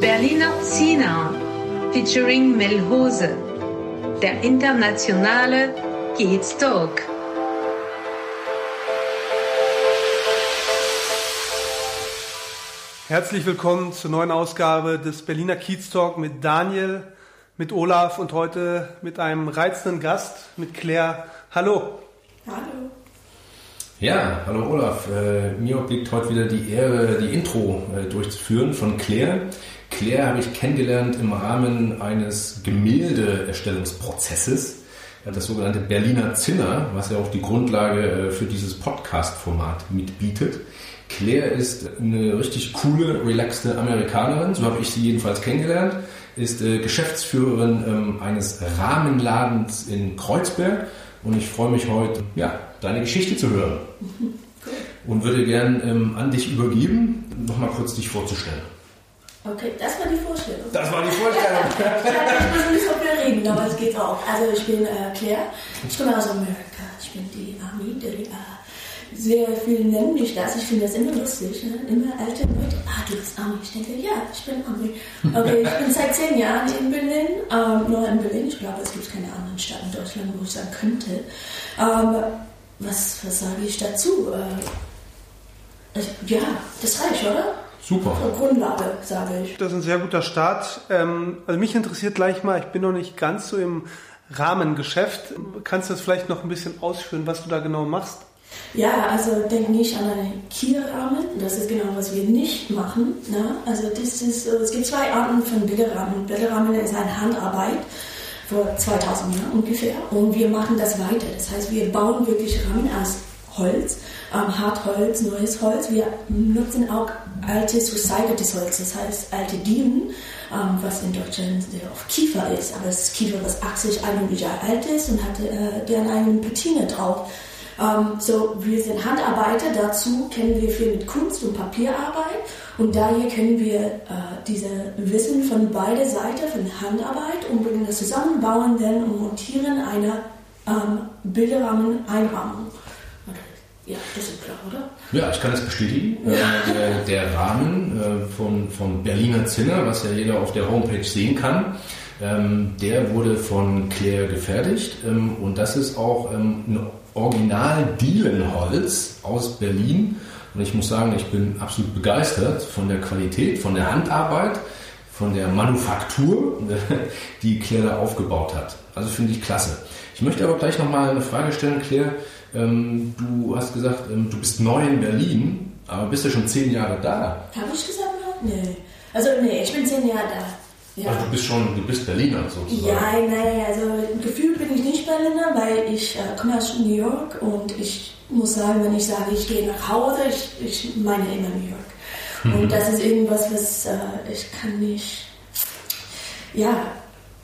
Berliner Zina featuring Melhose, der internationale Kids Talk. Herzlich willkommen zur neuen Ausgabe des Berliner Kiez Talk mit Daniel, mit Olaf und heute mit einem reizenden Gast, mit Claire. Hallo. Hallo. Ja, hallo Olaf. Äh, mir obliegt heute wieder die Ehre, die Intro äh, durchzuführen von Claire. Claire habe ich kennengelernt im Rahmen eines Gemäldeerstellungsprozesses, äh, das sogenannte Berliner Zinner, was ja auch die Grundlage für dieses Podcast-Format mitbietet. Claire ist eine richtig coole, relaxte Amerikanerin, so habe ich sie jedenfalls kennengelernt, ist äh, Geschäftsführerin ähm, eines Rahmenladens in Kreuzberg und ich freue mich heute, ja, deine Geschichte zu hören. Und würde gern ähm, an dich übergeben, nochmal kurz dich vorzustellen. Okay, das war die Vorstellung. Das war die Vorstellung. ich muss nicht so viel reden, aber es geht auch. Also ich bin äh, Claire, ich komme aus Amerika. Ich bin die Army, die äh, sehr viele nennen mich das. Ich finde das immer lustig. Ne? Immer alte Leute, ah, du bist Army. Ich denke, ja, ich bin Army. Okay, ich bin seit zehn Jahren in Berlin, ähm, nur in Berlin. Ich glaube, es gibt keine anderen Stadt in Deutschland, wo ich sagen könnte. Ähm, was, was sage ich dazu? Äh, ich, ja, das reicht, oder? Super. Grundlage, sage ich. Das ist ein sehr guter Start. Ähm, also mich interessiert gleich mal, ich bin noch nicht ganz so im Rahmengeschäft. Kannst du das vielleicht noch ein bisschen ausführen, was du da genau machst? Ja, also denk nicht an einen Kierrahmen. Das ist genau, was wir nicht machen. Ne? Also das ist, es gibt zwei Arten von Bilderrahmen. Bilderrahmen ist eine Handarbeit vor 2000 Jahren ungefähr. Und wir machen das weiter. Das heißt, wir bauen wirklich Rahmen aus Holz, ähm, Hartholz, neues Holz. Wir nutzen auch altes, recyceltes Holz, das heißt alte Dielen, ähm, was in Deutschland sehr oft Kiefer ist. Aber es ist Kiefer, was 80, 100 Jahre alt ist und hat äh, deren eigenen Patine drauf. Ähm, so, wir sind Handarbeiter, dazu kennen wir viel mit Kunst und Papierarbeit und daher können wir äh, diese Wissen von beider Seiten, von Handarbeit und bringen das zusammen, bauen dann und montieren eine ähm, Bilderrahmen, Einrahmung. Ja, das ist klar, oder? Ja, ich kann das bestätigen. Äh, der, der, Rahmen äh, von, von Berliner Zinner, was ja jeder auf der Homepage sehen kann, ähm, der wurde von Claire gefertigt ähm, und das ist auch ähm, ein Original-Dielenholz aus Berlin. Und ich muss sagen, ich bin absolut begeistert von der Qualität, von der Handarbeit, von der Manufaktur, die Claire da aufgebaut hat. Also finde ich klasse. Ich möchte aber gleich nochmal eine Frage stellen, Claire. Ähm, du hast gesagt, ähm, du bist neu in Berlin, aber bist ja schon zehn Jahre da. Habe ich gesagt? Nee. Also nee, ich bin zehn Jahre da. Ja. Also du bist schon, du bist Berliner sozusagen. Ja, nein, also gefühlt bin ich nicht Berliner, weil ich äh, komme aus New York und ich muss sagen, wenn ich sage, ich gehe nach Hause, ich, ich meine immer New York. Mhm. Und das ist irgendwas, was äh, ich kann nicht, ja,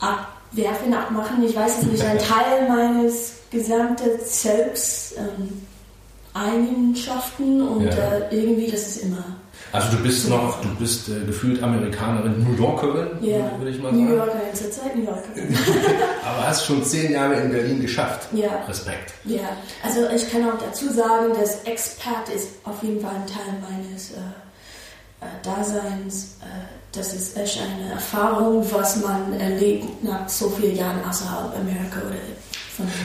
abwerfen, abmachen. Ich weiß es nicht, ein Teil meines gesamten Selbst, ähm, Eigenschaften und ja. äh, irgendwie, das ist immer also du bist noch, du bist äh, gefühlt Amerikanerin, New Yorkerin, ja. würde ich mal sagen. New Yorkerin, zurzeit New Yorkerin. Aber hast schon zehn Jahre in Berlin geschafft. Ja. Respekt. Ja, also ich kann auch dazu sagen, dass Expat ist auf jeden Fall ein Teil meines äh, äh, Daseins. Das ist echt eine Erfahrung, was man erlebt nach so vielen Jahren außerhalb Amerika oder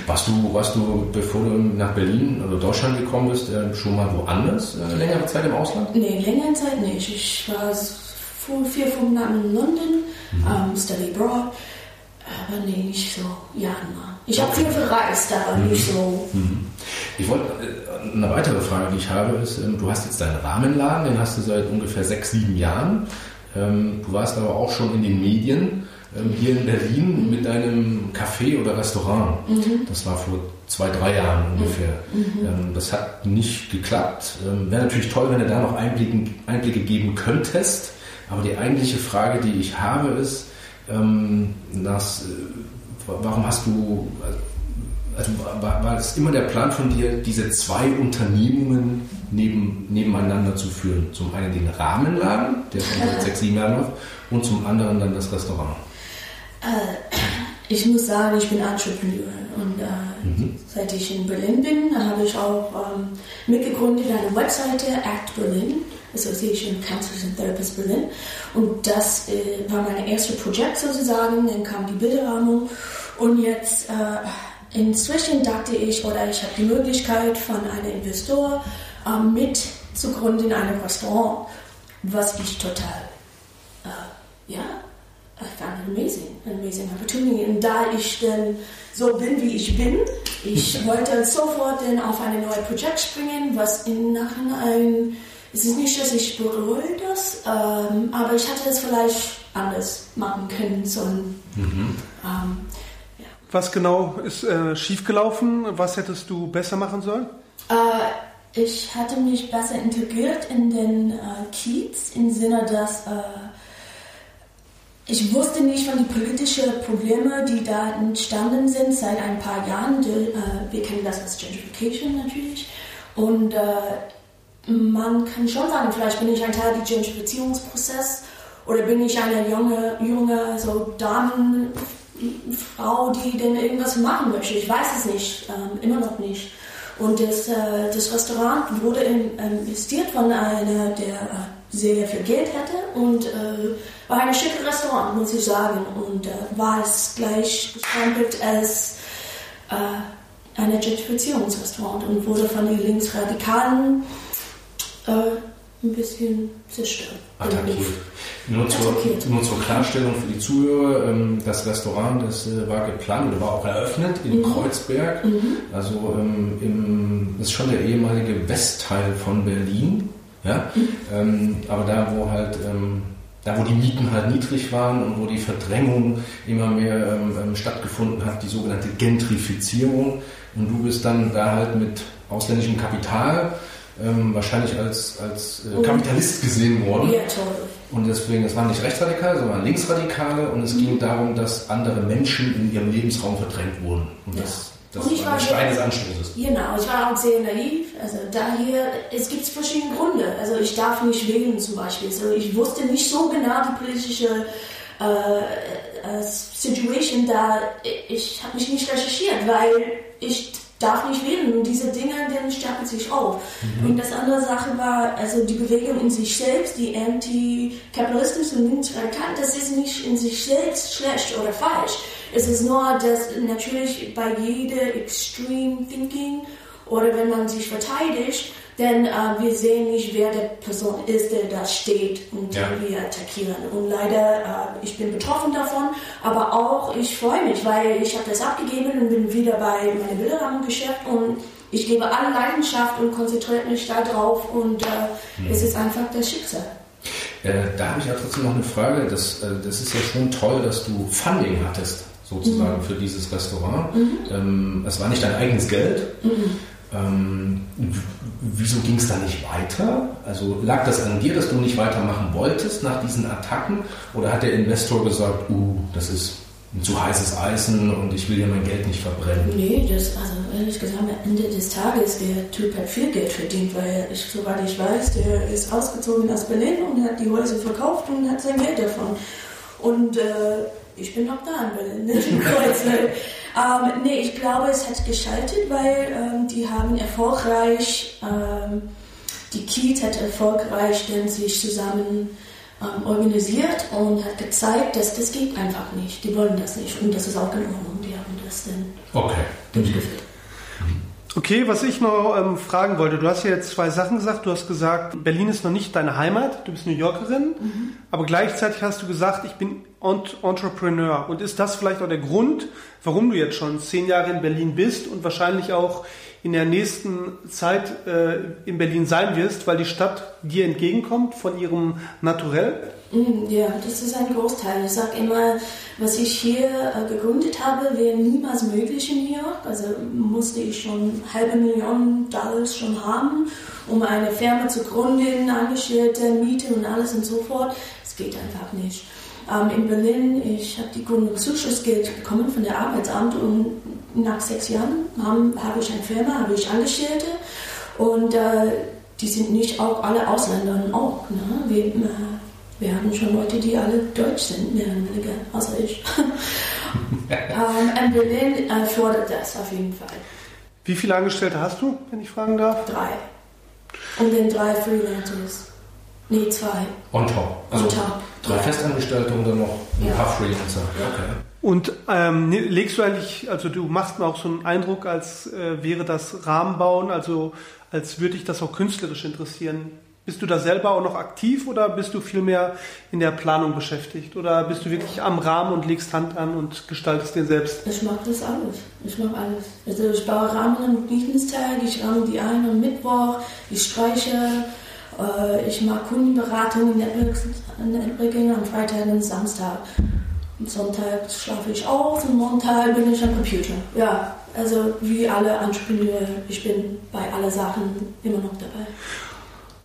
warst du, warst du, bevor du nach Berlin oder Deutschland gekommen bist, äh, schon mal woanders äh, längere Zeit im Ausland? Nee, längere Zeit nicht. Ich war vor vier, fünf Monaten in London, mhm. um, ähm, study abroad, aber nee, nicht so jahrelang. Ich habe viel verreist, aber mhm. nicht so. Mhm. Ich wollte, äh, eine weitere Frage, die ich habe, ist, ähm, du hast jetzt deinen Rahmenladen, den hast du seit ungefähr sechs, sieben Jahren. Ähm, du warst aber auch schon in den Medien ähm, hier in Berlin mit deinem Café oder Restaurant. Mhm. Das war vor zwei, drei Jahren ungefähr. Mhm. Ähm, das hat nicht geklappt. Wäre natürlich toll, wenn du da noch Einblicke, Einblicke geben könntest. Aber die eigentliche Frage, die ich habe, ist, ähm, dass, äh, warum hast du, also war, war es immer der Plan von dir, diese zwei Unternehmungen neben, nebeneinander zu führen? Zum einen den Rahmenladen, der schon seit sechs, sieben Jahren läuft, und zum anderen dann das Restaurant. Äh, ich muss sagen, ich bin Entrepreneur und äh, mhm. seit ich in Berlin bin, habe ich auch ähm, mitgegründet eine Webseite Act Berlin, Association of Counselors and Therapists Berlin und das äh, war mein erstes Projekt sozusagen, dann kam die Bilderrahmung und jetzt äh, inzwischen dachte ich, oder ich habe die Möglichkeit von einem Investor ähm, mit zu gründen in einem Restaurant, was ich total, äh, ja, I found it amazing, amazing opportunity. Und da ich dann so bin, wie ich bin, ich wollte sofort dann auf ein neues Projekt springen, was im Nachhinein, es ist nicht, dass ich bereue das, ähm, aber ich hatte es vielleicht anders machen können sollen. Mhm. Ähm. Was genau ist äh, schiefgelaufen? Was hättest du besser machen sollen? Äh, ich hatte mich besser integriert in den äh, Kiez im Sinne, dass äh, ich wusste nicht von den politischen Problemen, die da entstanden sind seit ein paar Jahren. Äh, wir kennen das als Gentrification natürlich. Und äh, man kann schon sagen, vielleicht bin ich ein Teil des Gentrifizierungsprozesses oder bin ich eine junge, junge so Damenfrau, die denn irgendwas machen möchte. Ich weiß es nicht, ähm, immer noch nicht. Und das, äh, das Restaurant wurde investiert von einer, der äh, sehr viel Geld hatte und äh, war ein schickes Restaurant, muss ich sagen. Und äh, war es gleich gestempelt als äh, ein Gentrifizierungsrestaurant und wurde von den Linksradikalen äh, ein bisschen zerstört. Attackiert. Nur zur, nur zur, Klarstellung für die Zuhörer, ähm, das Restaurant das äh, war geplant oder war auch eröffnet in mhm. Kreuzberg. Mhm. Also ähm, im, ist schon der ehemalige Westteil von Berlin. Ja? Mhm. Ähm, aber da, wo halt da wo die Mieten halt niedrig waren und wo die Verdrängung immer mehr ähm, stattgefunden hat, die sogenannte Gentrifizierung. Und du bist dann da halt mit ausländischem Kapital ähm, wahrscheinlich als, als äh, Kapitalist gesehen worden. Ja, toll. Und deswegen, es waren nicht Rechtsradikale, sondern Linksradikale und es mhm. ging darum, dass andere Menschen in ihrem Lebensraum verdrängt wurden. Und ja. das das und war, der Stein des Anstoßes. Genau, ich war auch sehr naiv. Also daher, es gibt verschiedene Gründe. Also ich darf nicht wählen zum Beispiel. Also ich wusste nicht so genau die politische äh, äh, Situation da. Ich habe mich nicht recherchiert, weil ich darf nicht wählen. Und diese Dinge, dann stapeln sich auf. Mhm. Und das andere Sache war, also die Bewegung in sich selbst, die Anti-Kapitalismus und Linksradikal, das ist nicht in sich selbst schlecht oder falsch. Es ist nur, dass natürlich bei jeder Extreme Thinking oder wenn man sich verteidigt, denn äh, wir sehen nicht, wer der Person ist, der da steht und ja. wir attackieren. Und leider, äh, ich bin betroffen davon, aber auch ich freue mich, weil ich habe das abgegeben und bin wieder bei meinem Bilderrahmengeschäft und ich gebe alle Leidenschaft und konzentriere mich darauf und äh, mhm. es ist einfach das Schicksal. Äh, da habe ich ja trotzdem noch eine Frage. Das, äh, das ist ja schon toll, dass du Funding hattest, sozusagen, mhm. für dieses Restaurant. Mhm. Ähm, es war nicht dein eigenes Geld. Mhm. Ähm, wieso ging es da nicht weiter? Also lag das an dir, dass du nicht weitermachen wolltest nach diesen Attacken? Oder hat der Investor gesagt, uh, das ist ein zu heißes Eisen und ich will ja mein Geld nicht verbrennen? Nee, das, also ehrlich gesagt, am Ende des Tages, der Typ hat viel Geld verdient, weil ich, soweit ich weiß, der ist ausgezogen aus Berlin und hat die Häuser verkauft und hat sein Geld davon. Und äh, ich bin noch da in Berlin, nicht in Kreuzberg. Ähm, nee, ich glaube, es hat geschaltet, weil ähm, die haben erfolgreich, ähm, die Kiez hat erfolgreich dann sich zusammen ähm, organisiert und hat gezeigt, dass das geht einfach nicht. Die wollen das nicht und das ist auch in Ordnung. Die haben das dann okay. durchgeführt. Okay, was ich noch ähm, fragen wollte, du hast ja jetzt zwei Sachen gesagt. Du hast gesagt, Berlin ist noch nicht deine Heimat, du bist New Yorkerin, mhm. aber gleichzeitig hast du gesagt, ich bin Entrepreneur. Und ist das vielleicht auch der Grund, warum du jetzt schon zehn Jahre in Berlin bist und wahrscheinlich auch in der nächsten Zeit äh, in Berlin sein wirst, weil die Stadt dir entgegenkommt von ihrem Naturell? Mm, ja, das ist ein Großteil. Ich sage immer, was ich hier äh, gegründet habe, wäre niemals möglich in New York. Also musste ich schon halbe Millionen Dollars schon haben, um eine Firma zu gründen, Angestellte, Miete und alles und so fort. Es geht einfach nicht. Ähm, in Berlin, ich habe die Gründungszuschussgeld bekommen von der Arbeitsamt und nach sechs Jahren habe hab ich eine Firma, habe ich Angestellte und äh, die sind nicht auch alle Ausländer auch. Ne? Wir, äh, wir haben schon Leute, die alle deutsch sind, mehr oder weniger, außer ich. ähm, und Berlin äh, fordert das auf jeden Fall. Wie viele Angestellte hast du, wenn ich fragen darf? Drei. Und dann drei Freelancers. Nee, zwei. On top. Also On top. drei. Festangestellte und dann noch ein Ja. paar Freelancer. Okay. Und ähm, ne- legst du eigentlich, also du machst mir auch so einen Eindruck, als äh, wäre das Rahmenbauen, also als würde dich das auch künstlerisch interessieren. Bist du da selber auch noch aktiv oder bist du vielmehr in der Planung beschäftigt? Oder bist du wirklich am Rahmen und legst Hand an und gestaltest den selbst? Ich mache das alles. Ich mache alles. Also ich baue Rahmen am Dienstag, ich rahme die ein am Mittwoch, ich streiche, äh, ich mache Kundenberatung, Networking am Freitag und Samstag. Am Sonntag schlafe ich aus und Montag bin ich am Computer. Ja, also wie alle Entrepreneure, ich bin bei allen Sachen immer noch dabei.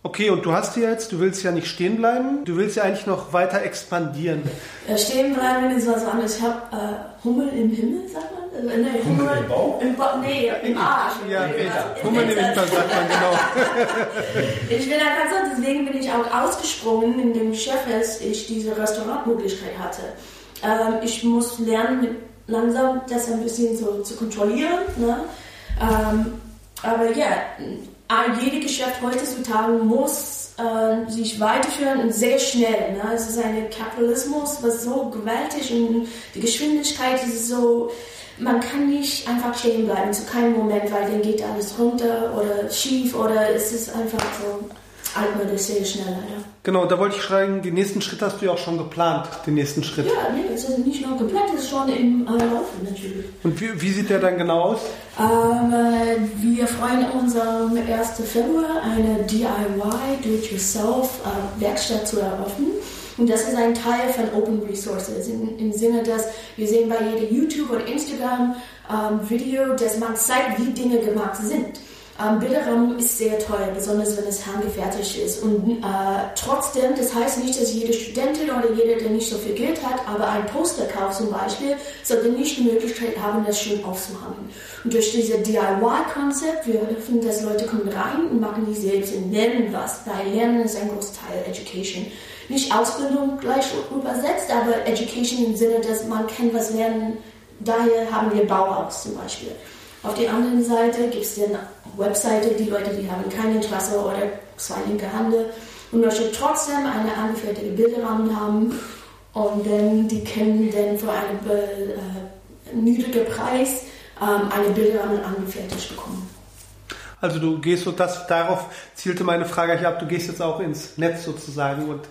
Okay, und du hast ja jetzt, du willst ja nicht stehen bleiben, du willst ja eigentlich noch weiter expandieren. Äh, stehen bleiben ist was anderes. Ich habe äh, Hummel im Himmel, sagt man? Nee, Hummel im Bauch? Im ba nee, im Arsch. Ja, Peter. Hummel im Hintern sagt man genau. Ich bin einfach so, deswegen bin ich auch ausgesprungen in dem Chef, als ich diese Restaurantmöglichkeit hatte. Ähm, ich muss lernen, mit- langsam das ein bisschen so zu kontrollieren. Ne? Ähm, aber ja, ein- jedes Geschäft heutzutage muss äh, sich weiterführen und sehr schnell. Ne? Es ist ein Kapitalismus, was so gewaltig und die Geschwindigkeit ist so, man kann nicht einfach stehen bleiben zu keinem Moment, weil dann geht alles runter oder schief oder es ist einfach so altmodisch sehr schnell leider. Genau, da wollte ich schreiben, den nächsten Schritt hast du ja auch schon geplant, den nächsten Schritt. Ja, nee, es ist nicht nur geplant, es ist schon im äh, Laufen natürlich. Und wie, wie sieht der dann genau aus? Ähm, äh, wir freuen uns am 1. Februar eine DIY Do-it-yourself äh, Werkstatt zu eröffnen. Und das ist ein Teil von Open Resources in, im Sinne, dass wir sehen bei jedem YouTube und Instagram ähm, Video, dass man zeigt, wie Dinge gemacht sind. Ähm, Bilderrahmen ist sehr teuer, besonders wenn es handgefertigt ist. Und äh, trotzdem, das heißt nicht, dass jede Studentin oder jeder, der nicht so viel Geld hat, aber ein Posterkauf zum Beispiel, sollte nicht die Möglichkeit haben, das schön aufzuhängen. Und durch diese DIY-Konzept, wir öffnen, dass Leute kommen rein und machen die selbst und lernen was. Weil Lernen ist ein Großteil Education. Nicht Ausbildung gleich übersetzt, aber Education im Sinne, dass man kann was lernen. Daher haben wir Bauhaus zum Beispiel. Auf der anderen Seite gibt es dann Webseite, die Leute, die haben kein Interesse oder zwei linke Hände und möchten trotzdem eine angefertigte Bilderrahmen haben und dann die können dann für einen äh, niedrigen Preis ähm, eine Bilderrahmen angefertigt bekommen. Also du gehst so, das, darauf zielte meine Frage eigentlich ab, du gehst jetzt auch ins Netz sozusagen und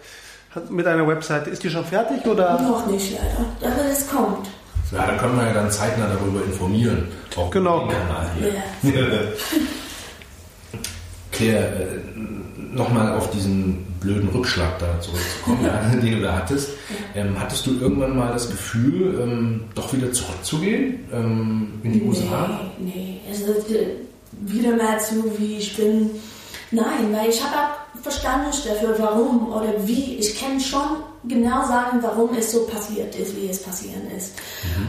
mit einer Webseite. Ist die schon fertig oder? Noch nicht leider, aber es kommt. Ja, dann können wir ja dann zeitnah darüber informieren. Auch Genau. über den Kanal hier. Ja. Claire, äh, nochmal auf diesen blöden Rückschlag da zurückzukommen, ja, den du da hattest. Ähm, hattest du irgendwann mal das Gefühl, ähm, doch wieder zurückzugehen ähm, in die USA? Nee, nee. Also, äh, wieder mal so, wie ich bin. Nein, weil ich habe auch Verständnis dafür, warum oder wie. Ich kann schon genau sagen, warum es so passiert ist, wie es passieren ist.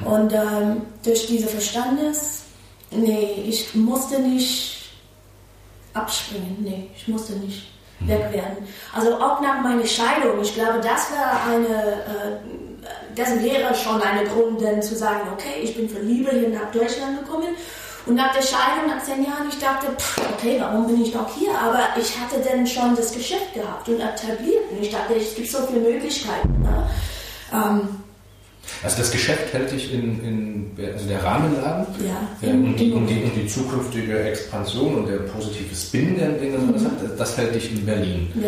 Und ähm, durch diese Verständnis, nee, ich musste nicht abspringen. Nee, ich musste nicht weg werden. Also auch nach meiner Scheidung, ich glaube, das wäre eine, äh, das wäre schon ein Grund, dann zu sagen, okay, ich bin für Liebe hier nach Deutschland gekommen. Und nach der Scheidung, nach zehn Jahren, ich dachte, pff, okay, warum bin ich noch hier? Aber ich hatte dann schon das Geschäft gehabt und etabliert. Und ich dachte, es gibt so viele Möglichkeiten. Ne? Ähm, Also das Geschäft hält dich in, in also der Rahmenladen Ja. und, die, und, die, und die zukünftige Expansion und der positive Spin, den, den das alles hat, das hält dich in Berlin. Genau.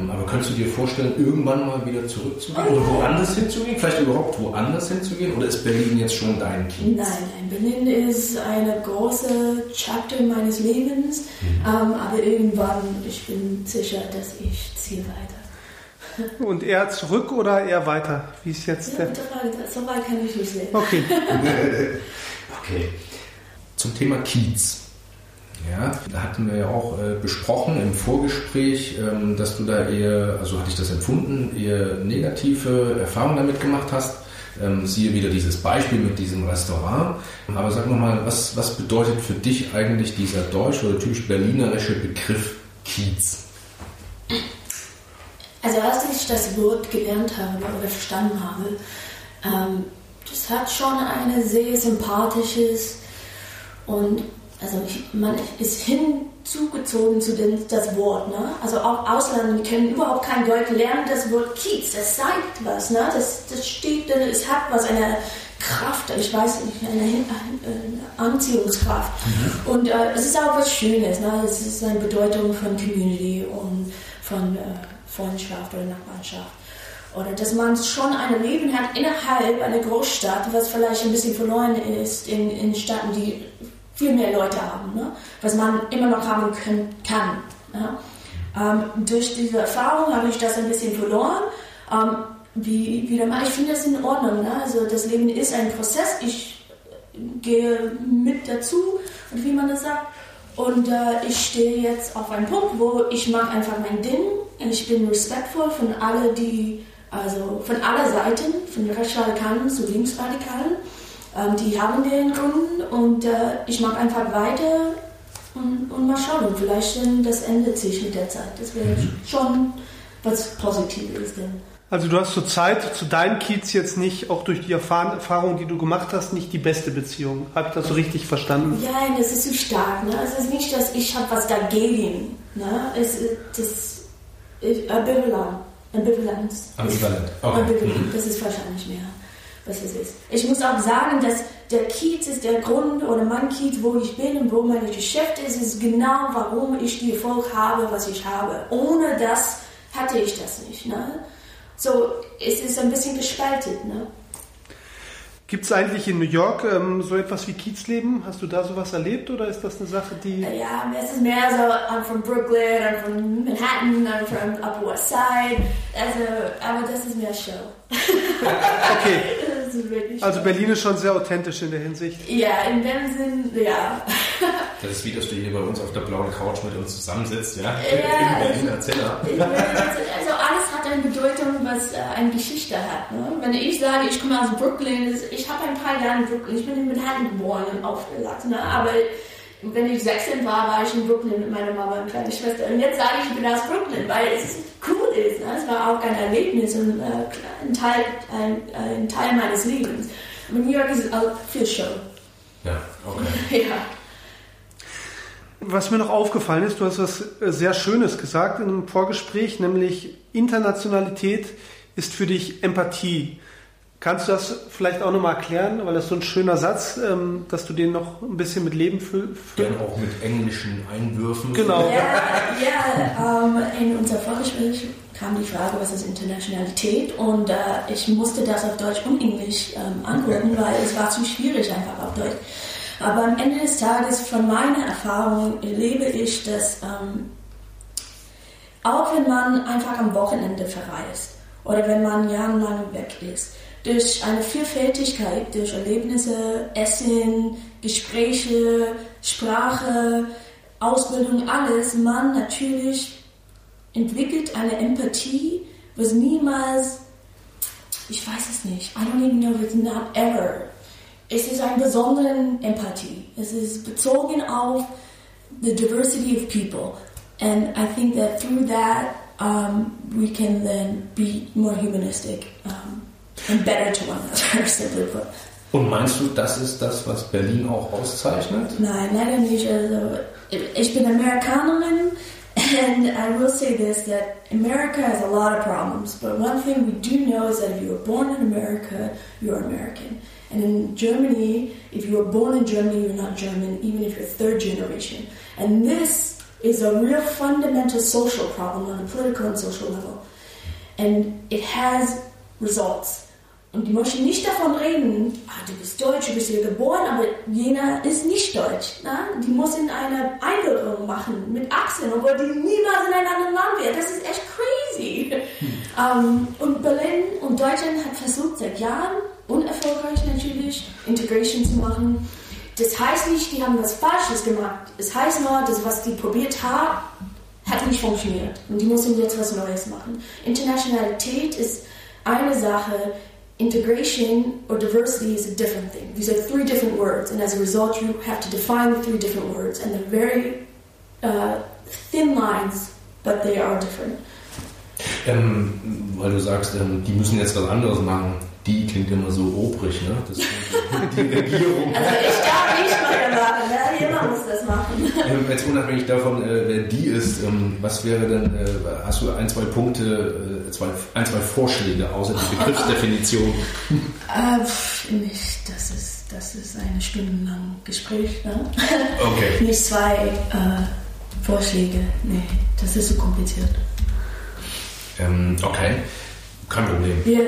Ähm, aber könntest du dir vorstellen, irgendwann mal wieder zurückzugehen Oh, oder ja. woanders hinzugehen? Vielleicht überhaupt woanders hinzugehen? Oder ist Berlin jetzt schon dein Kind? Nein, nein, Berlin ist eine große Chapter meines Lebens, ähm, aber irgendwann, ich bin sicher, dass ich ziehe weiter. Und eher zurück oder eher weiter? Wie ist jetzt Ja, der? Frage, so weit kann ich nicht sehen. Okay. Okay. Zum Thema Kiez. Ja, da hatten wir ja auch äh, besprochen im Vorgespräch, ähm, dass du da eher, also hatte ich das empfunden, eher negative Erfahrungen damit gemacht hast. Ähm, siehe wieder dieses Beispiel mit diesem Restaurant. Aber sag nochmal, was, was bedeutet für dich eigentlich dieser deutsche oder typisch berlinerische Begriff Kiez? Also als ich das Wort gelernt habe oder verstanden habe, ähm, das hat schon ein sehr sympathisches und also man ist hinzugezogen zu dem, das Wort. Ne? Also auch Ausländer können überhaupt kein Deutsch lernen, das Wort Kiez, das sagt was. Ne? Das, das steht, es hat was, eine Kraft, ich weiß nicht, eine, eine Anziehungskraft. Mhm. Und äh, es ist auch was Schönes. Ne? Es ist eine Bedeutung von Community und von äh, Freundschaft oder Nachbarschaft. Oder dass man schon ein Leben hat innerhalb einer Großstadt, was vielleicht ein bisschen verloren ist in, in Städten, die viel mehr Leute haben, ne? was man immer noch haben können, kann. Ne? Ähm, durch diese Erfahrung habe ich das ein bisschen verloren. Ähm, wie, wie ich finde das in Ordnung. Ne? Also das Leben ist ein Prozess. Ich gehe mit dazu wie man das sagt. Und äh, ich stehe jetzt auf einem Punkt, wo ich mache einfach mein Ding. Ich bin respektvoll von alle, die also von aller Seiten, von Rechtsradikalen zu Linksradikalen. Ähm, die haben den Gründen und äh, ich mache einfach weiter und, und, mal schauen. Vielleicht dann das ändert sich mit der Zeit. Das wäre mhm. schon was Positives. Denn. Also du hast zur Zeit zu deinem Kiez jetzt nicht, auch durch die Erfahrung, die du gemacht hast, nicht die beste Beziehung. Habe ich das so richtig verstanden? Ja, das ist zu stark. Ne? Es ist nicht, dass ich habe was dagegen. Ne? Es das ambivalent. Ambivalenz. Ambivalent. Okay. Ambivalent. Das ist wahrscheinlich mehr was es ist. Ich muss auch sagen, dass der Kiez ist der Grund oder mein Kiez, wo ich bin und wo mein Geschäft ist, ist genau, warum ich die Erfolg habe, was ich habe. Ohne das hatte ich das nicht. Ne? So, es ist ein bisschen gespaltet. Ne? Gibt es eigentlich in New York ähm, so etwas wie Kiezleben? Hast du da sowas erlebt oder ist das eine Sache, die... Ja, es ist mehr so, I'm from Brooklyn, I'm from Manhattan, I'm from Upper West Side. Also, aber das ist mehr Show. okay. Also Berlin ist schon sehr authentisch in der Hinsicht. Ja, in dem Sinn, ja. Das ist wie, dass du hier bei uns auf der blauen Couch mit uns zusammensitzt, ja? ja in Berliner Zimmer. Also alles eine Bedeutung, was äh, eine Geschichte hat. Ne? Wenn ich sage, ich komme aus Brooklyn, ich habe ein paar Jahre in Brooklyn, ich bin in Manhattan geboren und aufgewachsen, ne? aber wenn ich 16 war, war ich in Brooklyn mit meiner Mama und kleine Schwester. Und jetzt sage ich, ich bin aus Brooklyn, weil es cool ist. Ne? Es war auch ein Erlebnis und äh, ein, Teil, ein, ein, Teil meines Lebens. Aber New York ist auch viel Show. Ja, okay. ja. Was mir noch aufgefallen ist, du hast was äh, sehr Schönes gesagt in einem Vorgespräch, nämlich Internationalität ist für dich Empathie. Kannst du das vielleicht auch nochmal erklären, weil das so ein schöner Satz, ähm, dass du den noch ein bisschen mit Leben füllst? Gerne auch mit englischen Einwürfen. Genau. Ja, ja ähm, in unser Vorgespräch kam die Frage, was ist Internationalität? Und äh, ich musste das auf Deutsch und Englisch ähm, antworten, weil es war zu schwierig einfach auf Deutsch. Aber am Ende des Tages, von meiner Erfahrung, erlebe ich, dass ähm, auch wenn man einfach am Wochenende verreist oder wenn man jahrelang weg ist, durch eine Vielfältigkeit, durch Erlebnisse, Essen, Gespräche, Sprache, Ausbildung, alles, man natürlich entwickelt eine Empathie, was niemals, ich weiß es nicht, I don't even know if it's not ever. Es ist eine besondere Empathie. Es ist bezogen auf the diversity of people. And I think that through that, um, we can then be more humanistic. Um, and better to one another, simply put. Und meinst du, das ist das, was Berlin auch auszeichnet? Nein, leider nicht. Also, ich bin Amerikanerin and I will say this, that America has a lot of problems, but one thing we do know is that if you were born in America, you're American. And in Germany, if you were born in Germany, you're not German, even if you're third generation. And this is a real fundamental social problem on a political and social level. And it has results. Und die möchten nicht davon reden, ah, du bist deutsch, du bist hier geboren, aber jener ist nicht deutsch. Na? Die muss in eine Einbürgerung machen mit Achseln, obwohl die niemals in einem anderen Land wäre. Das ist echt crazy. Hm. Um, und Berlin und Deutschland hat versucht seit Jahren, unerfolgreich natürlich, Integration zu machen. Das heißt nicht, die haben was Falsches gemacht. Es heißt nur, dass was die probiert haben, hat nicht funktioniert. Und die müssen jetzt was Neues machen. Internationalität ist eine Sache, integration or diversity is a different thing. These are three different words, and as a result, you have to define the three different words, and they're very uh, thin lines, but they are different. Ähm, weil du sagst, ähm, die müssen jetzt was anderes machen. Die klingt immer so obrig, ne? Das die Regierung. Also ich darf nicht mal machen, ne? jemand muss das machen. Ähm, jetzt unabhängig davon, äh, wer die ist, ähm, was wäre denn, äh, hast du ein, zwei Punkte, äh, zwei, ein, zwei Vorschläge außer die Begriffsdefinition? Nicht, das ist, das ist eine stundenlang Gespräch, ne? Okay. nicht zwei Vorschläge, nee, das ist so kompliziert. Ähm, okay, kein Problem. Ja,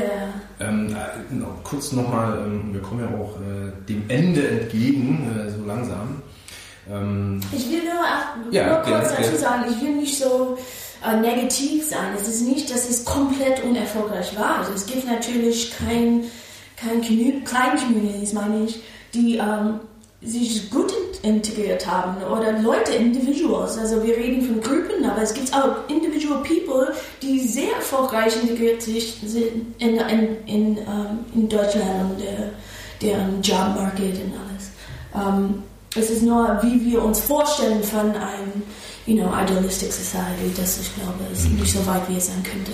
Ähm, äh, kurz nochmal, ähm, wir kommen ja auch äh, dem Ende entgegen, äh, so langsam. Ähm, Ich will nur, auch- Ja, nur kurz dazu gerne. sagen, ich will nicht so äh, negativ sein. Es ist nicht, dass es komplett unerfolgreich war. Also es gibt natürlich kein, kein Commu- kleinen Communities, meine ich, die ähm, sich gut in- integriert haben oder Leute, Individuals. Also wir reden von Gruppen, aber es gibt auch individual people, die sehr erfolgreich integriert sich sind in, in, in, ähm, in Deutschland und der, deren Jobmarket und alles. Ähm, es ist nur, wie wir uns vorstellen von einem, you know, idealistic society, dass ich glaube, ist nicht so weit, wie es sein könnte.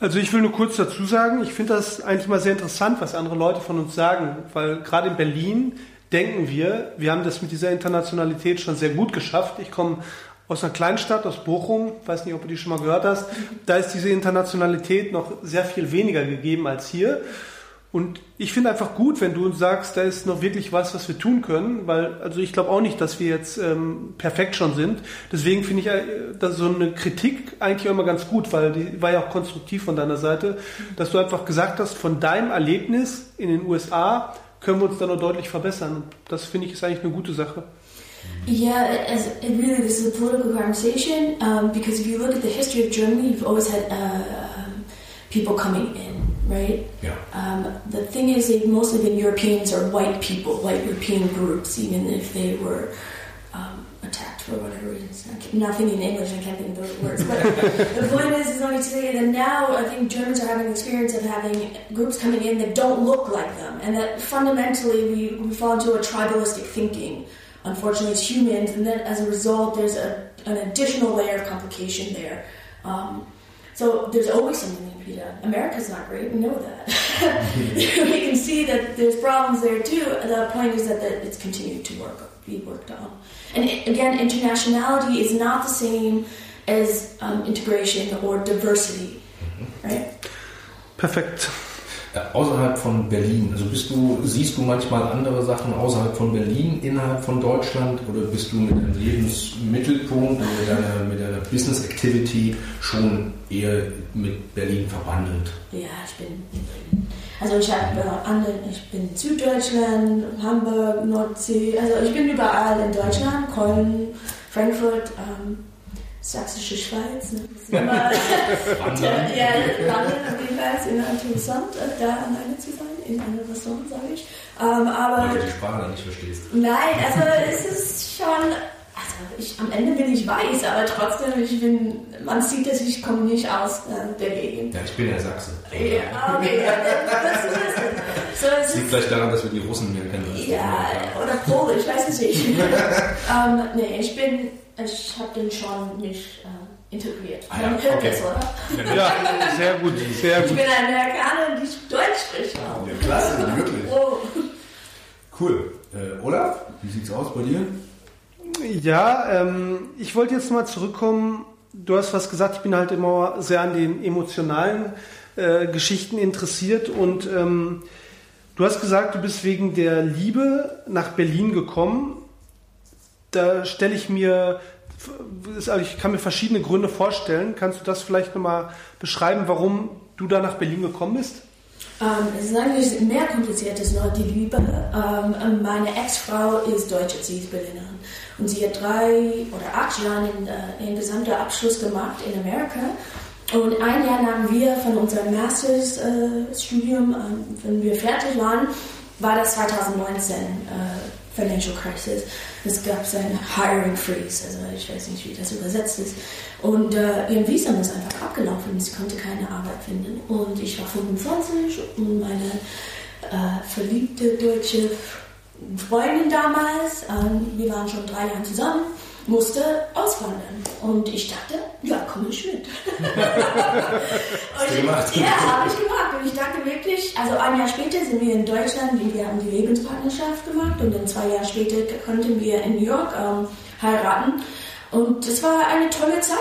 Also ich will nur kurz dazu sagen, ich finde das eigentlich mal sehr interessant, was andere Leute von uns sagen, weil gerade in Berlin denken wir, wir haben das mit dieser Internationalität schon sehr gut geschafft. Ich komme aus einer Kleinstadt, aus Bochum, weiß nicht, ob du die schon mal gehört hast, da ist diese Internationalität noch sehr viel weniger gegeben als hier. Und ich finde einfach gut, wenn du uns sagst, da ist noch wirklich was, was wir tun können, weil also ich glaube auch nicht, dass wir jetzt ähm, perfekt schon sind. Deswegen finde ich äh, dass so eine Kritik eigentlich immer ganz gut, weil die war ja auch konstruktiv von deiner Seite, dass du einfach gesagt hast, von deinem Erlebnis in den USA können wir uns da noch deutlich verbessern. Das finde ich ist eigentlich eine gute Sache. Yeah, as it really, this is a political conversation um, because if you look at the history of Germany, you've always had uh, um, people coming in, right? ja. Um, the thing is, they've mostly been Europeans or white people, white European groups, even if they were for whatever reasons. I can't- I'm not thinking in English, I can't think of those words. But the point is, is only to say that now I think Germans are having the experience of having groups coming in that don't look like them, and that fundamentally we, we fall into a tribalistic thinking. Unfortunately, as humans, and then as a result, there's a, an additional layer of complication there. Um, so there's always something to be done. America's not great, we know that. we can see that there's problems there too. The point is that, that it's continued to work, be worked on. And again, internationality is not the same as um, integration or diversity, right? Perfekt. Äh, außerhalb von Berlin, also bist du, siehst du manchmal andere Sachen außerhalb von Berlin, innerhalb von Deutschland oder bist du mit deinem Lebensmittelpunkt oder mit deiner, mit deiner Business Activity schon eher mit Berlin verbandelt? Ja, ich bin. Also ich habe äh, andere, ich bin in Süddeutschland, Hamburg, Nordsee, also ich bin überall in Deutschland, Köln, Frankfurt, ähm, Sächsische Schweiz. Ne? Ja, auf jeden Fall immer interessant, äh, da alleine zu sein, in einem Restaurant, sage ich. Ähm, aber Weil du die Sprache dann nicht verstehst. Nein, also es ist schon. Also ich, am Ende bin ich weiß, aber trotzdem, ich bin, man sieht es, ich komme nicht aus äh, der Gegend. Ja, ich bin ja Sachse. Ja, okay, ja, das ist es. So, es liegt vielleicht daran, dass wir die Russen mehr kennen. ja, oder Polisch, ich weiß es nicht. ähm, nee, ich bin, ich habe den schon mich äh, integriert. Ah ja, okay. das, oder? Ja, sehr gut, sehr Ich gut. bin ein Amerikaner, die Deutsch spricht. Ja, klasse, wirklich. Oh. Cool. Äh, Olaf, wie sieht's aus bei dir? Ja, ähm, ich wollte jetzt mal zurückkommen. Du hast was gesagt, ich bin halt immer sehr an den emotionalen äh, Geschichten interessiert und ähm, du hast gesagt, du bist wegen der Liebe nach Berlin gekommen. Da stelle ich mir, also ich kann mir verschiedene Gründe vorstellen. Kannst du das vielleicht nochmal beschreiben, warum du da nach Berlin gekommen bist? Ähm, es ist eigentlich mehr kompliziert als nur die Liebe. Ähm, meine Ex-Frau ist Deutsche, sie ist Berlinerin. Und sie hat drei oder acht Jahre äh, einen gesamten Abschluss gemacht in Amerika. Und ein Jahr nach wir von unserem Masterstudium, ähm, wenn wir fertig waren, war das 2019, äh, Financial Crisis. Es gab einen Hiring Freeze, also ich weiß nicht, wie das übersetzt ist. Und äh, ihr Visum ist einfach abgelaufen, sie konnte keine Arbeit finden. Und ich war 25 und meine äh, verliebte deutsche Freundin damals, äh, wir waren schon drei Jahre zusammen, musste auswandern. Und ich dachte, ja, komm ich mit. Du gemacht? Ja, habe ich gemacht. Und ich dachte wirklich, also ein Jahr später sind wir in Deutschland, wir haben die Lebenspartnerschaft gemacht und dann zwei Jahre später konnten wir in New York ähm, heiraten. Und es war eine tolle Zeit.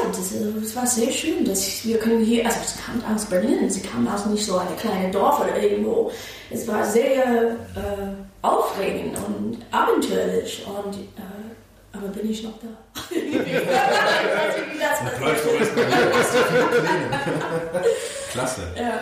Es war sehr schön, dass wir können hier, also es kam aus Berlin, sie kam aus nicht so eine kleine Dorf oder irgendwo. Es war sehr äh, aufregend und abenteuerlich und äh, aber bin ich noch da? Klasse. Ja.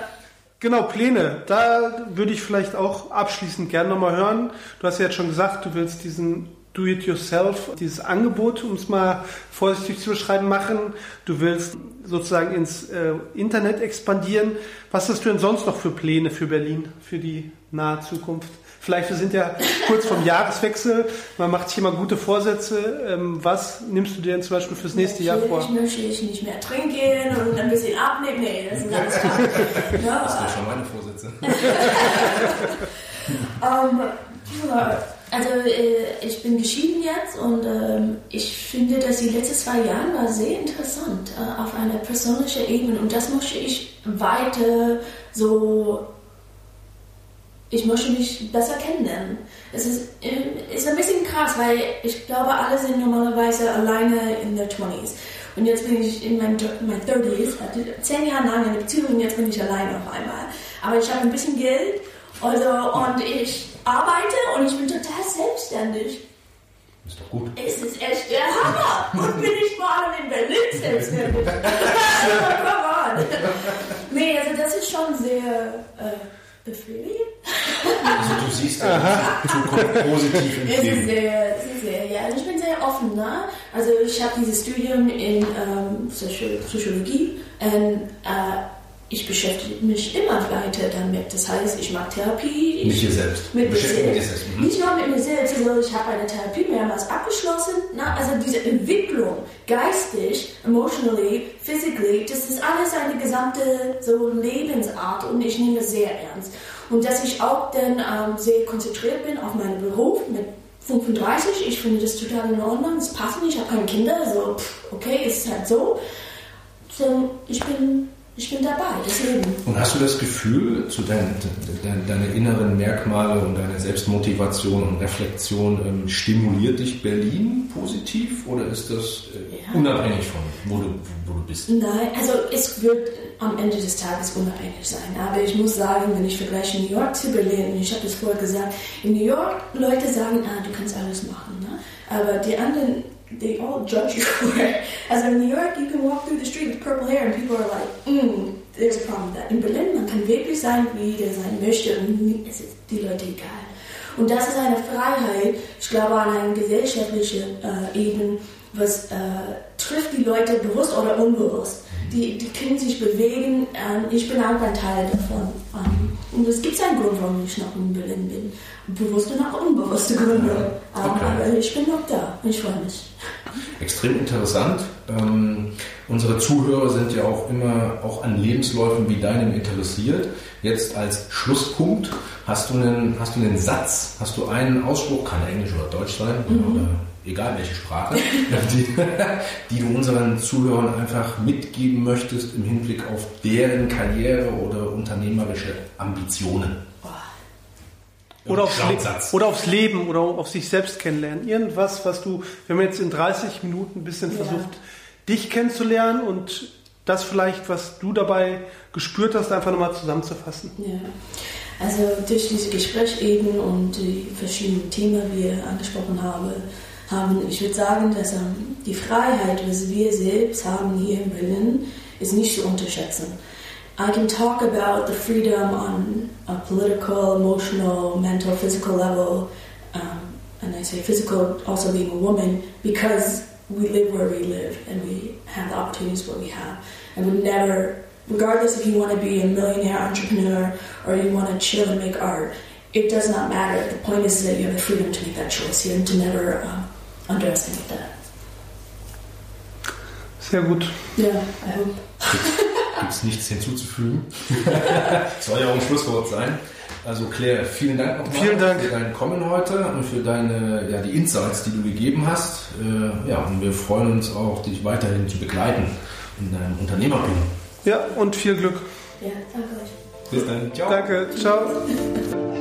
Genau, Pläne. Da würde ich vielleicht auch abschließend gerne nochmal hören. Du hast ja jetzt schon gesagt, du willst diesen Do-it-yourself, dieses Angebot, um es mal vorsichtig zu beschreiben, machen. Du willst sozusagen ins äh, Internet expandieren. Was hast du denn sonst noch für Pläne für Berlin, für die nahe Zukunft? Vielleicht, wir sind ja kurz vom Jahreswechsel, man macht sich immer gute Vorsätze. Ähm, was nimmst du dir denn zum Beispiel fürs nächste Jahr vor? Ich möchte ich nicht mehr trinken und ein bisschen abnehmen. Nee, das ist ganz klar. Ja, Das sind schon meine Vorsätze. ähm, also äh, ich bin geschieden jetzt und ähm, ich finde, dass die letzten zwei Jahre war sehr interessant äh, auf einer persönlichen Ebene und das möchte ich weiter so ich möchte mich besser kennenlernen. Es ist, äh, ist ein bisschen krass, weil ich glaube, alle sind normalerweise alleine in der 20s. Und jetzt bin ich in meinen mein 30s, hatte zehn Jahre lang eine Beziehung und jetzt bin ich alleine auf einmal. Aber ich habe ein bisschen Geld also, und ich arbeite und ich bin total selbstständig. Ist doch gut. Es ist echt der Hammer. Und bin ich vor allem in Berlin selbstständig. come on. Nee, also das ist schon sehr äh, befriedigend. Also du siehst die Zukunft positiv im Leben. sehr, es ist sehr, ja, also ich bin sehr offen, ne? Also ich habe dieses Studium in ähm, Psychologie und äh, ich beschäftige mich immer weiter damit. Das heißt, ich mache Therapie. Ich, Mit dir selbst. Mit mir Beschäftige selbst. Mhm. Nicht nur mit mir selbst, also ich habe eine Therapie mehrmals abgeschlossen. Ne? Also diese Entwicklung, geistig, emotionally, physically, das ist alles eine gesamte so Lebensart und ich nehme es sehr ernst. Und dass ich auch dann ähm, sehr konzentriert bin auf meinen Beruf mit 35, ich finde das total in Ordnung, es passt nicht, ich habe keine Kinder, so pff, okay, ist halt so. so ich bin ich bin dabei, das Leben. Und hast du das Gefühl, zu dein, dein, deine inneren Merkmale und deine Selbstmotivation und Reflexion ähm, stimuliert dich Berlin positiv oder ist das äh, Ja. unabhängig von wo du, wo du bist? Nein, also es wird am Ende des Tages unabhängig sein. Aber ich muss sagen, wenn ich vergleiche New York zu Berlin, und ich habe das vorher gesagt, in New York Leute sagen, ah, du kannst alles machen. Ne? Aber die anderen, they all judge you for it. Also in New York, you can walk through the street with purple hair and people are like, mm, there's a problem with that. In Berlin, man kann wirklich sein, wie der sein möchte und es ist die Leute egal. Und das ist eine Freiheit, ich glaube, an einer gesellschaftlichen äh, Ebene, was äh, trifft die Leute bewusst oder unbewusst. Die, die können sich bewegen. Ähm, ich bin auch ein Teil davon. Ähm, und es gibt einen Grund, warum ich noch in Berlin bin. Bewusste und auch unbewusste Gründe. Okay. Aber ich bin noch da. Ich freue mich. Extrem interessant. Ähm, unsere Zuhörer sind ja auch immer auch an Lebensläufen wie deinem interessiert. Jetzt als Schlusspunkt hast du einen, hast du einen Satz, hast du einen Ausspruch, kann Englisch oder Deutsch sein oder egal welche Sprache, die, die du unseren Zuhörern einfach mitgeben möchtest im Hinblick auf deren Karriere oder unternehmerische Ambitionen. Oder aufs, oder aufs Leben oder auf sich selbst kennenlernen. Irgendwas, was du, wenn man jetzt in 30 Minuten ein bisschen Ja. versucht, dich kennenzulernen und das vielleicht, was du dabei gespürt hast, einfach nochmal zusammenzufassen. Ja. Also durch diese Gespräche eben und die verschiedenen Themen, die wir angesprochen haben, haben ich würde sagen, dass ähm, die Freiheit, was wir selbst haben hier in Berlin, ist nicht zu unterschätzen. I can talk about the freedom on a political, emotional, mental, physical level, um, and I say physical also being a woman because we live where we live and we have the opportunities where we have. And we never, regardless if you want to be a millionaire entrepreneur or you want to chill and make art, it does not matter. The point is that you have the freedom to make that choice here and to never um, underestimate that. Sehr gut. Yeah, I hope. Gibt es nichts hinzuzufügen. Soll ja auch ein Schlusswort sein. Also Claire, vielen Dank nochmal Vielen Dank. für dein Kommen heute und für deine, ja, die Insights, die du gegeben hast. Äh, ja, und wir freuen uns auch, dich weiterhin zu begleiten in deinem Unternehmertum. Ja, und viel Glück. Ja, danke euch. Bis dann. Ciao. Danke. Ciao.